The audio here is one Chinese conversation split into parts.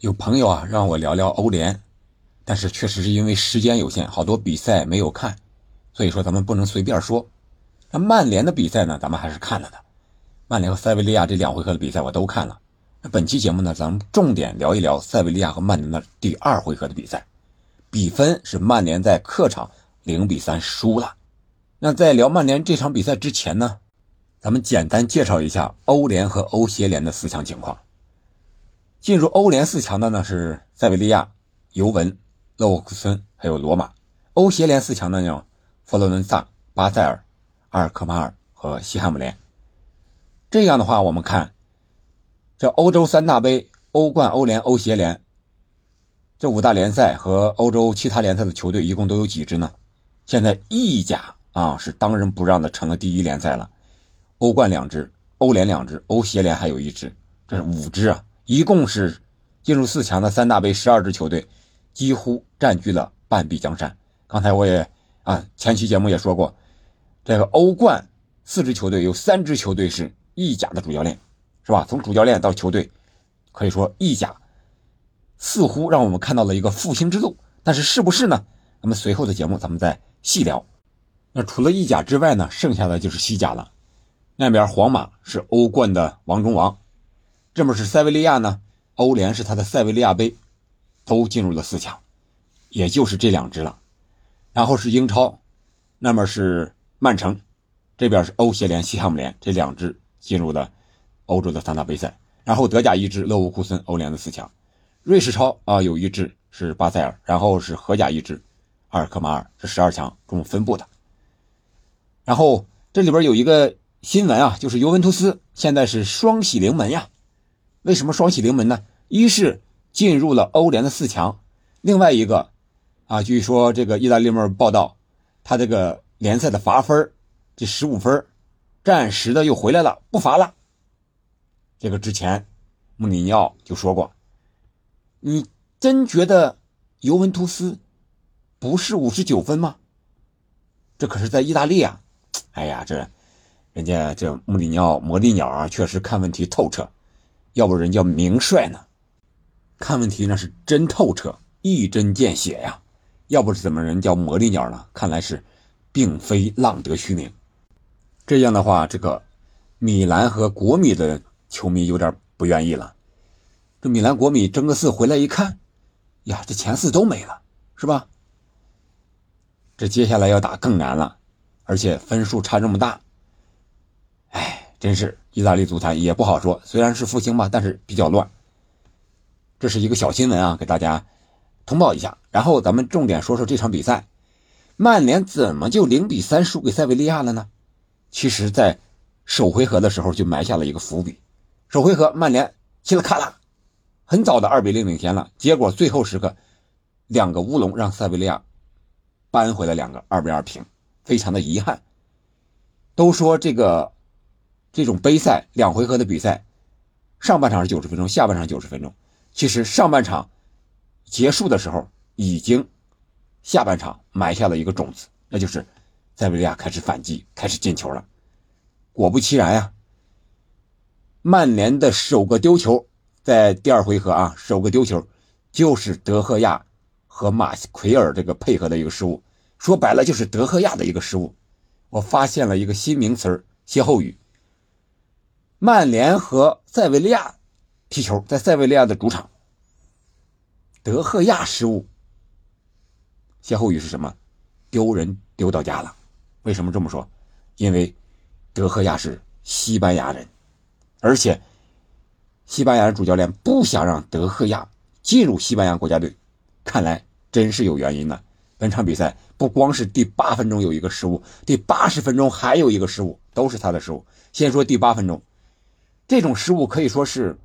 有朋友啊让我聊聊欧联，但是确实是因为时间有限，好多比赛没有看，所以说咱们不能随便说。那曼联的比赛呢，咱们还是看了的。曼联和塞维利亚这两回合的比赛我都看了。那本期节目呢，咱们重点聊一聊塞维利亚和曼联的第二回合的比赛，比分是曼联在客场零比三输了。那在聊曼联这场比赛之前呢，咱们简单介绍一下欧联和欧协联的四强情况。进入欧联四强的呢是塞维利亚、尤文、勒沃库森还有罗马；欧协联四强的呢，佛罗伦萨、巴塞尔、阿尔克马尔和西汉姆联。这样的话，我们看这欧洲三大杯——欧冠、欧联、欧协联这五大联赛和欧洲其他联赛的球队一共都有几支呢？现在意甲啊是当仁不让的成了第一联赛了，欧冠两支，欧联两支，欧协联还有一支，这是五支啊。一共是进入四强的三大杯十二支球队，几乎占据了半壁江山。刚才我也啊前期节目也说过，这个欧冠四支球队有三支球队是意甲的主教练，是吧？从主教练到球队，可以说意甲似乎让我们看到了一个复兴之路。但是是不是呢？那么随后的节目咱们再细聊。那除了意甲之外呢，剩下的就是西甲了。那边皇马是欧冠的王中王。这边是塞维利亚呢？欧联是他的塞维利亚杯，都进入了四强，也就是这两支了。然后是英超，那么是曼城，这边是欧协联西汉姆联，这两支进入了欧洲的三大杯赛。然后德甲一支勒沃库森，欧联的四强。瑞士超啊，有一支是巴塞尔，然后是荷甲一支阿尔克马尔，是十二强这么分布的。然后这里边有一个新闻啊，就是尤文图斯现在是双喜临门呀。为什么双喜临门呢？一是进入了欧联的四强，另外一个，啊，据说这个意大利面报道，他这个联赛的罚分，这十五分，暂时的又回来了，不罚了。这个之前穆里尼奥就说过，你真觉得尤文图斯不是五十九分吗？这可是在意大利啊！哎呀，这人家这穆里尼奥魔力鸟啊，确实看问题透彻。要不人叫名帅呢，看问题那是真透彻，一针见血呀。要不是怎么人叫魔力鸟呢？看来是，并非浪得虚名。这样的话，这个米兰和国米的球迷有点不愿意了。这米兰、国米争个四回来一看，呀，这前四都没了，是吧？这接下来要打更难了，而且分数差这么大，真是。意大利足坛也不好说，虽然是复兴吧，但是比较乱。这是一个小新闻啊，给大家通报一下。然后咱们重点说说这场比赛，曼联怎么就零比三输给塞维利亚了呢？其实，在首回合的时候就埋下了一个伏笔。首回合曼联稀里咔啦，很早的二比零领先了，结果最后时刻两个乌龙让塞维利亚扳回了两个二比二平，非常的遗憾。都说这个。这种杯赛两回合的比赛，上半场是九十分钟，下半场九十分钟。其实上半场结束的时候，已经下半场埋下了一个种子，那就是塞维利亚开始反击，开始进球了。果不其然呀，曼联的首个丢球在第二回合啊，首个丢球就是德赫亚和马奎尔这个配合的一个失误，说白了就是德赫亚的一个失误。我发现了一个新名词歇后语。曼联和塞维利亚踢球，在塞维利亚的主场，德赫亚失误。歇后语是什么？丢人丢到家了。为什么这么说？因为德赫亚是西班牙人，而且西班牙主教练不想让德赫亚进入西班牙国家队，看来真是有原因的。本场比赛不光是第八分钟有一个失误，第八十分钟还有一个失误，都是他的失误。先说第八分钟。这种失误可以说是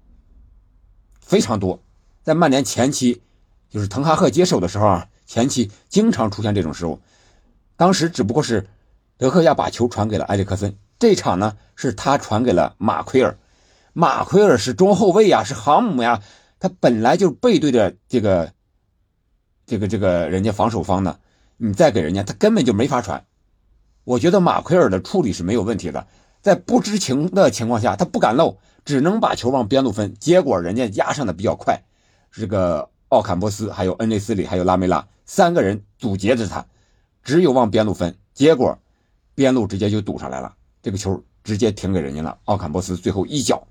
非常多，在曼联前期，就是滕哈赫接手的时候啊，前期经常出现这种失误。当时只不过是德赫亚把球传给了埃里克森，这场呢是他传给了马奎尔，马奎尔是中后卫呀，是航母呀，他本来就背对着这个这个这个人家防守方呢，你再给人家，他根本就没法传。我觉得马奎尔的处理是没有问题的。在不知情的情况下，他不敢漏，只能把球往边路分。结果人家压上的比较快，这个奥坎波斯、还有恩内斯里、还有拉梅拉三个人阻截着他，只有往边路分。结果边路直接就堵上来了，这个球直接停给人家了。奥坎波斯最后一脚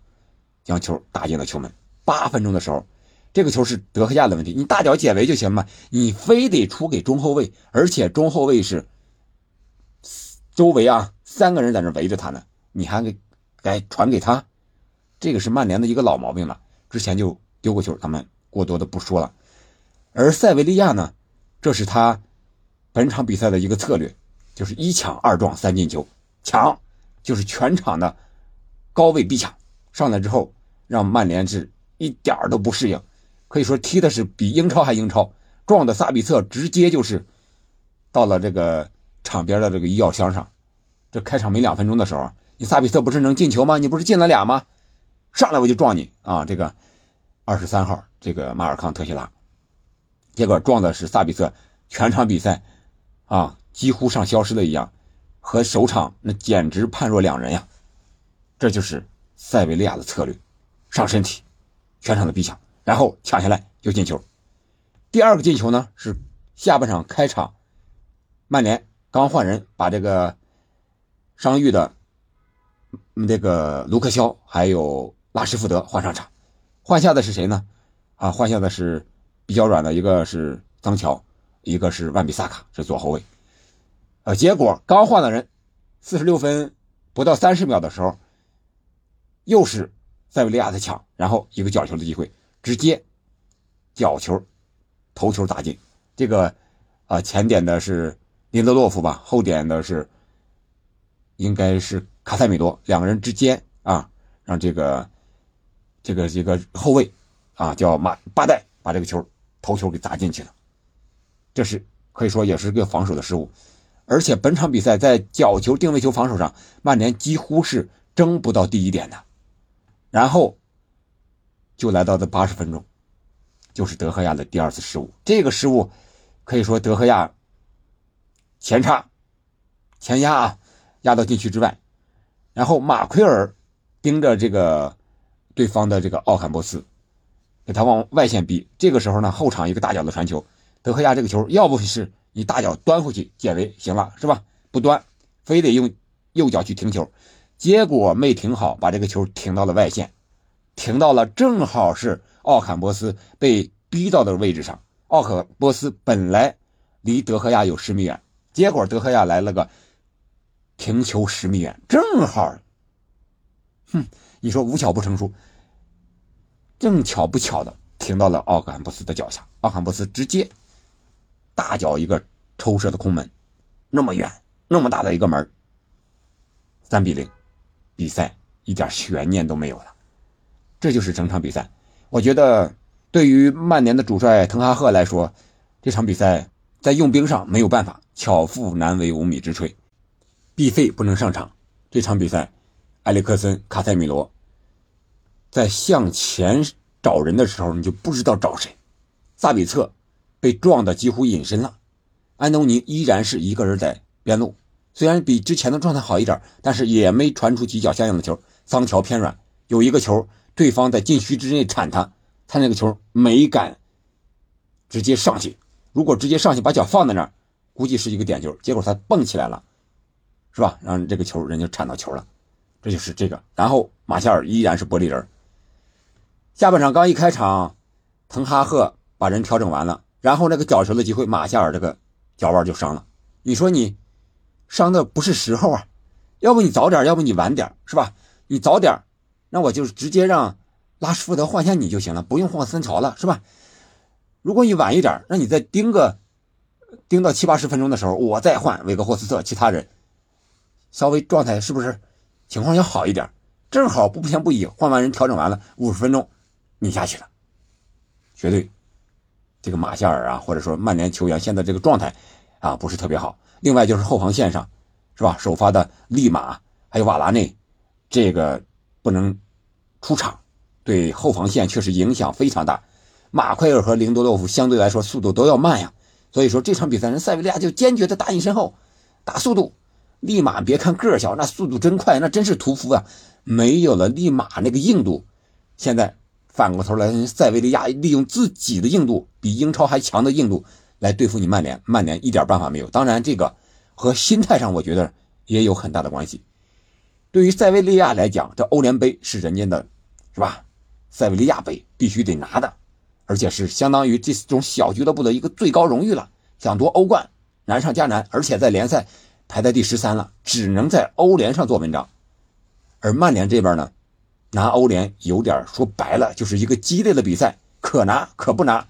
将球打进了球门。八分钟的时候，这个球是德赫亚的问题，你大脚解围就行嘛，你非得出给中后卫，而且中后卫是周围啊三个人在那围着他呢，你还给该传给他？这个是曼联的一个老毛病了，之前就丢过球，咱们过多的不说了。而塞维利亚呢，这是他本场比赛的一个策略，就是一抢二撞三进球，抢就是全场的高位逼抢，上来之后让曼联是一点都不适应，可以说踢的是比英超还英超，撞的萨比策直接就是到了这个场边的这个医药箱上。这开场没两分钟的时候，你萨比特不是能进球吗？你不是进了俩吗？上来我就撞你啊！这个二十三号，这个马尔康特西拉，结果撞的是萨比特，全场比赛啊几乎像消失了一样，和首场那简直判若两人呀！这就是塞维利亚的策略，上身体，全场的逼抢，然后抢下来就进球。第二个进球呢是下半场开场，曼联刚换人，把这个伤愈的那个卢克肖还有。拉什福德换上场，换下的是谁呢？啊，换下的是比较软的，一个是桑乔，一个是万比萨卡，是左后卫。呃，结果刚换的人，四十六分不到三十秒的时候，又是塞维利亚的抢，然后一个角球的机会，直接角球头球打进。这个啊，前点的是林德洛夫吧，后点的是应该是卡塞米罗，两个人之间啊，让这个。这个这个后卫，啊，叫马巴代，把这个球头球给砸进去了，这是可以说也是个防守的失误，而且本场比赛在角球定位球防守上，曼联几乎是争不到第一点的，然后就来到这八十分钟，就是德赫亚的第二次失误，这个失误可以说德赫亚前插前压啊，压到禁区之外，然后马奎尔盯着这个。对方的这个奥坎波斯，给他往外线逼。这个时候呢，后场一个大脚的传球，德赫亚这个球要不是你大脚端回去解围行了，是吧？不端，非得用右脚去停球，结果没停好，把这个球停到了外线，停到了正好是奥坎波斯被逼到的位置上。奥坎波斯本来离德赫亚有十米远，结果德赫亚来了个停球十米远，正好，哼。你说无巧不成书，正巧不巧的停到了奥坎布斯的脚下，奥坎布斯直接大脚一个抽射的空门，那么远那么大的一个门，三比零，比赛一点悬念都没有了，这就是整场比赛。我觉得对于曼联的主帅滕哈赫来说，这场比赛在用兵上没有办法，巧妇难为无米之炊，毕费不能上场，这场比赛。埃里克森、卡塞米罗在向前找人的时候，你就不知道找谁。萨比策被撞的几乎隐身了，安东尼依然是一个人在边路，虽然比之前的状态好一点，但是也没传出几脚相应的球。桑乔偏软，有一个球，对方在禁区之内铲他，他那个球没敢直接上去。如果直接上去把脚放在那儿，估计是一个点球。结果他蹦起来了，是吧？让这个球人就铲到球了。这就是这个，然后马夏尔依然是玻璃人。下半场刚一开场，滕哈赫把人调整完了，然后那个角球的机会，马夏尔这个脚腕就伤了。你说你伤的不是时候啊？要不你早点，要不你晚点，是吧？你早点，那我就直接让拉什福德换下你就行了，不用换森乔了，是吧？如果你晚一点，那你再盯个盯到七八十分钟的时候，我再换韦格霍斯特，其他人稍微状态是不是？情况要好一点，正好不偏不倚，换完人调整完了，五十分钟你下去了，绝对这个马夏尔啊，或者说曼联球员现在这个状态啊不是特别好。另外就是后防线上是吧，首发的利马还有瓦拉内，这个不能出场，对后防线确实影响非常大。马奎尔和林多洛夫相对来说速度都要慢呀，所以说这场比赛人塞维利亚就坚决的打你身后，打速度。立马别看个儿小，那速度真快，那真是屠夫啊！没有了立马那个硬度，现在反过头来，塞维利亚利用自己的硬度，比英超还强的硬度来对付你曼联，曼联一点办法没有。当然，这个和心态上我觉得也有很大的关系。对于塞维利亚来讲，这欧联杯是人家的，是吧？塞维利亚杯必须得拿的，而且是相当于这种小俱乐部的一个最高荣誉了。想夺欧冠，难上加难，而且在联赛排在第十三了，只能在欧联上做文章。而曼联这边呢？拿欧联有点说白了，就是一个激烈的比赛，可拿可不拿，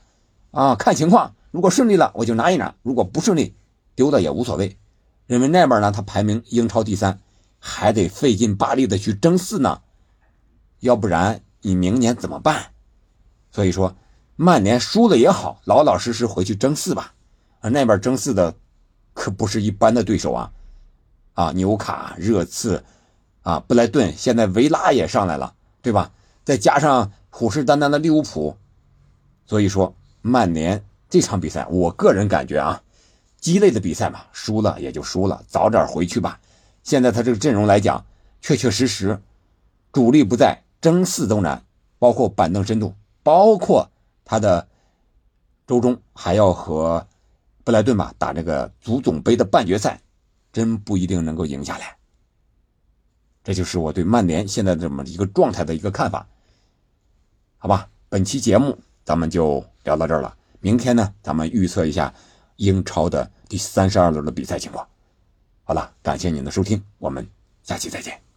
啊，看情况。如果顺利了，我就拿一拿；如果不顺利，丢的也无所谓。因为那边呢，他排名英超第三，还得费劲巴力的去争四呢，要不然你明年怎么办？所以说，曼联输了也好，老老实实回去争四吧。啊，那边争四的可不是一般的对手啊，啊，纽卡、热刺。啊，布莱顿现在维拉也上来了，对吧？再加上虎视眈眈的利物浦，所以说曼联这场比赛，我个人感觉啊，鸡肋的比赛嘛，输了也就输了，早点回去吧。现在他这个阵容来讲，确确实实主力不在，争四都难，包括板凳深度，包括他的周中还要和布莱顿吧打这个足总杯的半决赛，真不一定能够赢下来。这就是我对曼联现在这么一个状态的一个看法，好吧？本期节目咱们就聊到这儿了。明天呢，咱们预测一下英超的第三十二轮的比赛情况。好了，感谢您的收听，我们下期再见。